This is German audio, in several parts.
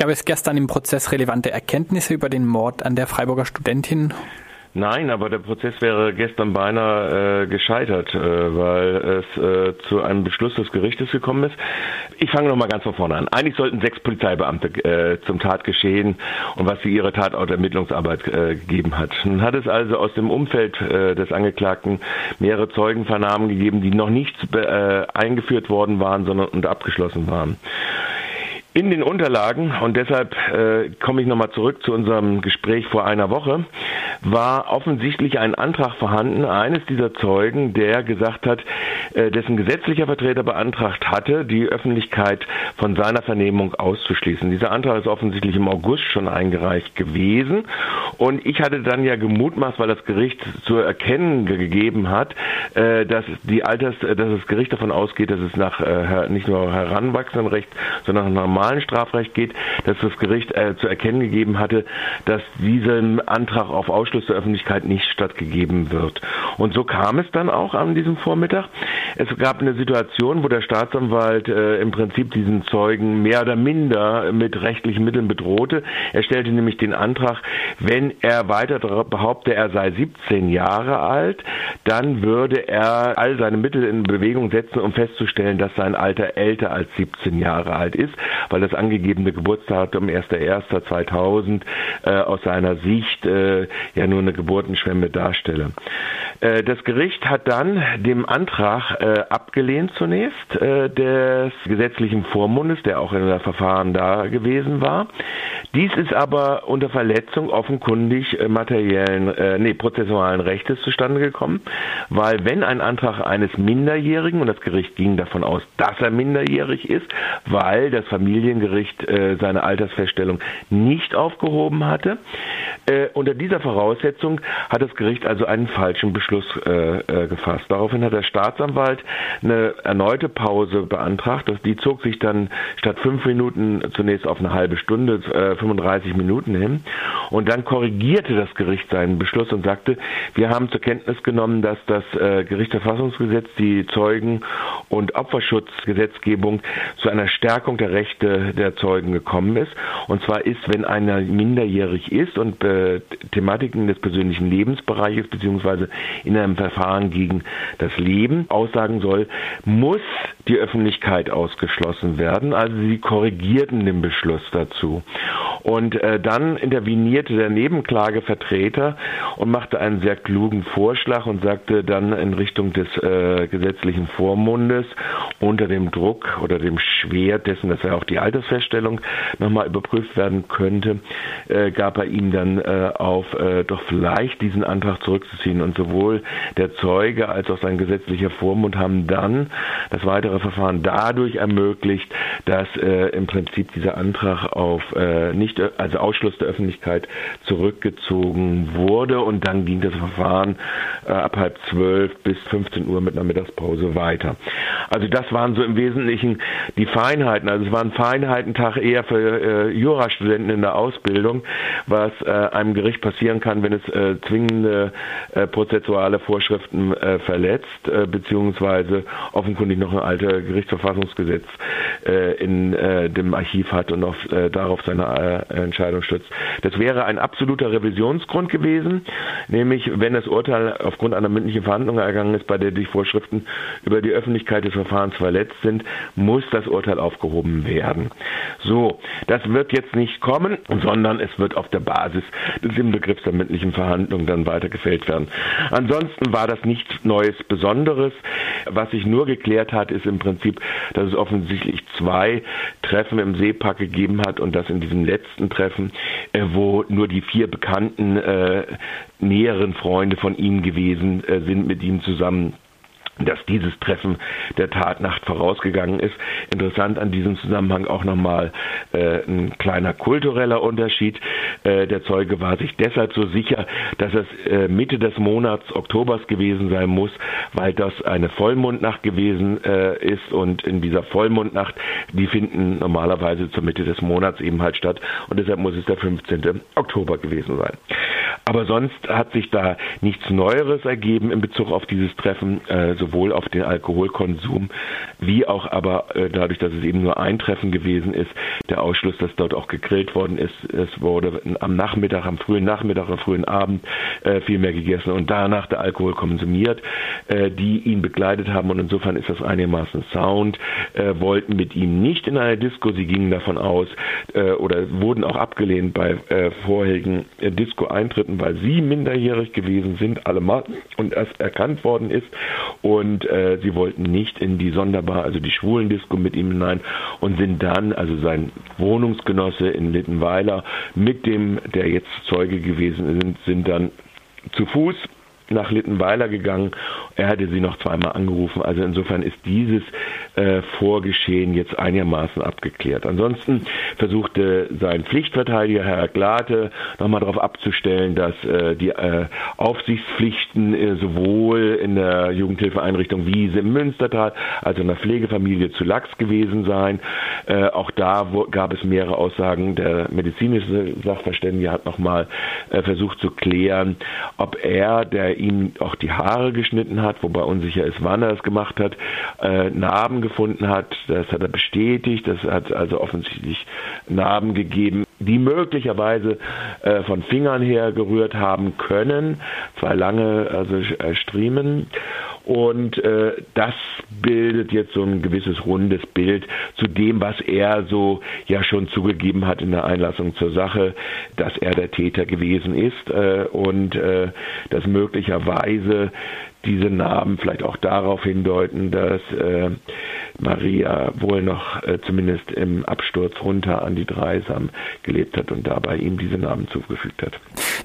Gab es gestern im Prozess relevante Erkenntnisse über den Mord an der Freiburger Studentin? Nein, aber der Prozess wäre gestern beinahe äh, gescheitert, äh, weil es äh, zu einem Beschluss des Gerichtes gekommen ist. Ich fange nochmal ganz von vorne an. Eigentlich sollten sechs Polizeibeamte äh, zum Tatgeschehen und was für ihre Tatort Ermittlungsarbeit äh, gegeben hat. Nun hat es also aus dem Umfeld äh, des Angeklagten mehrere Zeugenvernahmen gegeben, die noch nicht eingeführt worden waren, sondern und abgeschlossen waren. In den Unterlagen, und deshalb äh, komme ich nochmal zurück zu unserem Gespräch vor einer Woche, war offensichtlich ein Antrag vorhanden, eines dieser Zeugen, der gesagt hat, äh, dessen gesetzlicher Vertreter beantragt hatte, die Öffentlichkeit von seiner Vernehmung auszuschließen. Dieser Antrag ist offensichtlich im August schon eingereicht gewesen. Und ich hatte dann ja gemutmaßt, weil das Gericht zu erkennen gegeben hat, äh, dass die Alters, dass das Gericht davon ausgeht, dass es nach äh, nicht nur heranwachsendem Recht, sondern nach normalen Strafrecht geht, dass das Gericht äh, zu erkennen gegeben hatte, dass diesem Antrag auf Ausschluss der Öffentlichkeit nicht stattgegeben wird. Und so kam es dann auch an diesem Vormittag. Es gab eine Situation, wo der Staatsanwalt äh, im Prinzip diesen Zeugen mehr oder minder mit rechtlichen Mitteln bedrohte. Er stellte nämlich den Antrag, wenn er weiter behaupte, er sei 17 Jahre alt, dann würde er all seine Mittel in Bewegung setzen, um festzustellen, dass sein Alter älter als 17 Jahre alt ist, weil das angegebene Geburtsdatum 1.1.2000 äh, aus seiner Sicht äh, ja nur eine Geburtenschwemme darstelle. Äh, das Gericht hat dann dem Antrag äh, abgelehnt zunächst äh, des gesetzlichen Vormundes, der auch in der Verfahren da gewesen war. Dies ist aber unter Verletzung offenkundig äh, materiellen, äh, nee, prozessualen Rechtes zustande gekommen, weil wenn ein Antrag eines Minderjährigen, und das Gericht ging davon aus, dass er minderjährig ist, weil das Familiengericht äh, seine Altersfeststellung nicht aufgehoben hatte, äh, unter dieser Voraussetzung hat das Gericht also einen falschen Beschluss äh, äh, gefasst. Daraufhin hat der Staatsanwalt eine erneute Pause beantragt. Die zog sich dann statt fünf Minuten zunächst auf eine halbe Stunde, 35 äh, Minuten hin. Und dann korrigierte das Gericht seinen Beschluss und sagte, wir haben zur Kenntnis genommen, dass das äh, Gerichtsverfassungsgesetz die Zeugen- und Opferschutzgesetzgebung zu einer Stärkung der Rechte der Zeugen gekommen ist. Und zwar ist, wenn einer minderjährig ist und äh, Thematiken des persönlichen Lebensbereiches beziehungsweise in einem Verfahren gegen das Leben aussagen soll, muss die Öffentlichkeit ausgeschlossen werden. Also sie korrigierten den Beschluss dazu. Und äh, dann intervenierte der Nebenklagevertreter und machte einen sehr klugen Vorschlag und sagte dann in Richtung des äh, gesetzlichen Vormundes unter dem Druck oder dem Schwert dessen, dass ja auch die Altersfeststellung nochmal überprüft werden könnte, äh, gab er ihm dann äh, auf, äh, doch vielleicht diesen Antrag zurückzuziehen. Und sowohl der Zeuge als auch sein gesetzlicher Vormund haben dann das weitere Verfahren dadurch ermöglicht, dass äh, im Prinzip dieser Antrag auf äh, nicht, also Ausschluss der Öffentlichkeit zurückgezogen wurde und dann ging das Verfahren äh, ab halb zwölf bis 15 Uhr mit einer Mittagspause weiter. Also das waren so im Wesentlichen die Feinheiten. Also es war ein Feinheitentag eher für äh, Jurastudenten in der Ausbildung, was äh, einem Gericht passieren kann, wenn es äh, zwingende äh, prozessuale Vorschriften äh, verletzt, äh, beziehungsweise offenkundig noch ein altes Gerichtsverfassungsgesetz äh, in äh, dem Archiv hat und auf, äh, darauf seine äh, Entscheidung stützt. Das wäre ein absoluter Revisionsgrund gewesen, nämlich wenn das Urteil aufgrund einer mündlichen Verhandlung ergangen ist, bei der die Vorschriften über die Öffentlichkeit des Verfahrens verletzt sind, muss das Urteil aufgehoben werden. So, das wird jetzt nicht kommen, sondern es wird auf der Basis des Inbegriffs der mündlichen Verhandlung dann weiter gefällt werden. Ansonsten war das nichts Neues Besonderes. Was sich nur geklärt hat, ist im Prinzip, dass es offensichtlich zwei Treffen im Seepark gegeben hat und dass in diesem letzten Treffen, äh, wo nur die vier bekannten äh, näheren Freunde von ihm gewesen äh, sind, mit ihm zusammen dass dieses Treffen der Tatnacht vorausgegangen ist. Interessant an diesem Zusammenhang auch nochmal äh, ein kleiner kultureller Unterschied. Äh, der Zeuge war sich deshalb so sicher, dass es äh, Mitte des Monats Oktobers gewesen sein muss, weil das eine Vollmondnacht gewesen äh, ist und in dieser Vollmondnacht, die finden normalerweise zur Mitte des Monats eben halt statt und deshalb muss es der 15. Oktober gewesen sein. Aber sonst hat sich da nichts Neueres ergeben in Bezug auf dieses Treffen, äh, sowohl auf den Alkoholkonsum wie auch aber äh, dadurch, dass es eben nur ein Treffen gewesen ist, der Ausschluss, dass dort auch gegrillt worden ist. Es wurde am Nachmittag, am frühen Nachmittag, am frühen Abend äh, viel mehr gegessen und danach der Alkohol konsumiert, die ihn begleitet haben. Und insofern ist das einigermaßen Sound, wollten mit ihm nicht in eine Disco, sie gingen davon aus oder wurden auch abgelehnt bei vorherigen äh, Disco-Eintritten, weil sie minderjährig gewesen sind, allemal und erst erkannt worden ist und äh, sie wollten nicht in die Sonderbar, also die Schwulendisco mit ihm hinein und sind dann, also sein Wohnungsgenosse in Littenweiler mit dem, der jetzt Zeuge gewesen sind, sind dann zu Fuß nach Littenweiler gegangen. Er hatte sie noch zweimal angerufen. Also insofern ist dieses äh, Vorgeschehen jetzt einigermaßen abgeklärt. Ansonsten versuchte sein Pflichtverteidiger, Herr Glate, nochmal darauf abzustellen, dass äh, die äh, Aufsichtspflichten äh, sowohl in der Jugendhilfeeinrichtung Wiese im Münstertal als auch in der Pflegefamilie zu lax gewesen seien. Äh, auch da gab es mehrere Aussagen. Der medizinische Sachverständige hat nochmal äh, versucht zu klären, ob er, der ihm auch die Haare geschnitten hat, wobei unsicher ist, wann er es gemacht hat, äh, Narben gefunden hat. Das hat er bestätigt. Das hat also offensichtlich Narben gegeben, die möglicherweise äh, von Fingern her gerührt haben können. Zwei lange, also äh, Striemen. Und äh, das bildet jetzt so ein gewisses rundes Bild zu dem, was er so ja schon zugegeben hat in der Einlassung zur Sache, dass er der Täter gewesen ist äh, und äh, dass möglicherweise diese Namen vielleicht auch darauf hindeuten, dass äh, Maria wohl noch äh, zumindest im Absturz runter an die Dreisam gelebt hat und dabei ihm diese Namen zugefügt hat.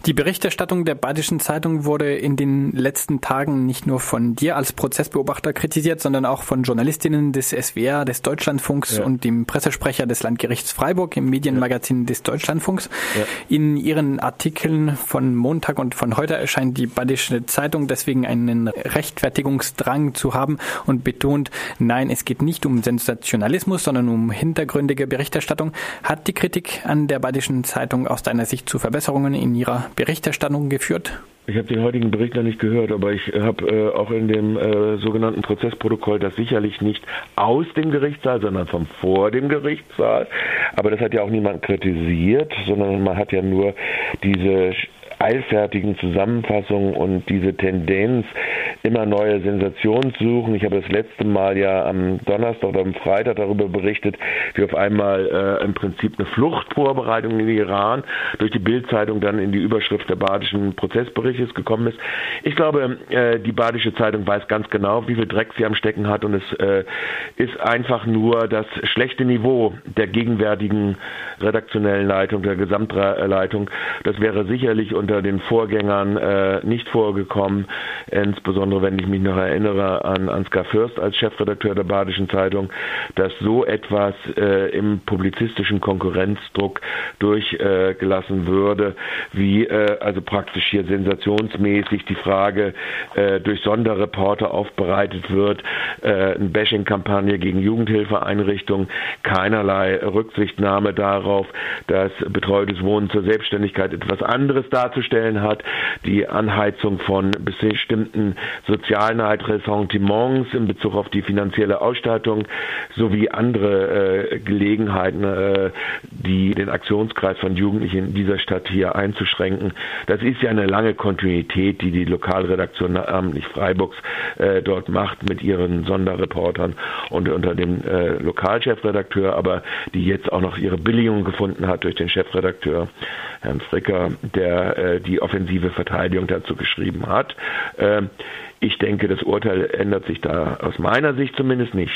Die Berichterstattung der Badischen Zeitung wurde in den letzten Tagen nicht nur von dir als Prozessbeobachter kritisiert, sondern auch von Journalistinnen des SWR, des Deutschlandfunks ja. und dem Pressesprecher des Landgerichts Freiburg im Medienmagazin ja. des Deutschlandfunks. Ja. In ihren Artikeln von Montag und von heute erscheint die Badische Zeitung deswegen einen Rechtfertigungsdrang zu haben und betont, nein, es geht nicht um Sensationalismus, sondern um hintergründige Berichterstattung. Hat die Kritik an der Badischen Zeitung aus deiner Sicht zu Verbesserungen in ihrer Berichterstattung geführt? Ich habe den heutigen Bericht noch nicht gehört, aber ich habe äh, auch in dem äh, sogenannten Prozessprotokoll das sicherlich nicht aus dem Gerichtssaal, sondern von vor dem Gerichtssaal. Aber das hat ja auch niemand kritisiert, sondern man hat ja nur diese eilfertigen Zusammenfassungen und diese Tendenz, immer neue Sensationen zu suchen. Ich habe das letzte Mal ja am Donnerstag oder am Freitag darüber berichtet, wie auf einmal äh, im Prinzip eine Fluchtvorbereitung in den Iran durch die Bildzeitung dann in die Überschrift der badischen Prozessberichtes gekommen ist. Ich glaube, äh, die badische Zeitung weiß ganz genau, wie viel Dreck sie am Stecken hat und es äh, ist einfach nur das schlechte Niveau der gegenwärtigen redaktionellen Leitung, der Gesamtleitung. Das wäre sicherlich unter den Vorgängern äh, nicht vorgekommen, insbesondere wenn ich mich noch erinnere an Ansgar Fürst als Chefredakteur der Badischen Zeitung, dass so etwas äh, im publizistischen Konkurrenzdruck durchgelassen äh, würde, wie äh, also praktisch hier sensationsmäßig die Frage äh, durch Sonderreporter aufbereitet wird, äh, eine Bashing-Kampagne gegen Jugendhilfeeinrichtungen, keinerlei Rücksichtnahme darauf, dass betreutes Wohnen zur Selbstständigkeit etwas anderes darzustellen hat, die Anheizung von bestimmten Sozialneid, Ressentiments in Bezug auf die finanzielle Ausstattung sowie andere äh, Gelegenheiten, äh, die den Aktionskreis von Jugendlichen in dieser Stadt hier einzuschränken. Das ist ja eine lange Kontinuität, die die Lokalredaktion namentlich Freiburgs äh, dort macht mit ihren Sonderreportern und unter dem äh, Lokalchefredakteur, aber die jetzt auch noch ihre Billigung gefunden hat durch den Chefredakteur Herrn Fricker, der äh, die offensive Verteidigung dazu geschrieben hat. Ich denke, das Urteil ändert sich da aus meiner Sicht zumindest nicht.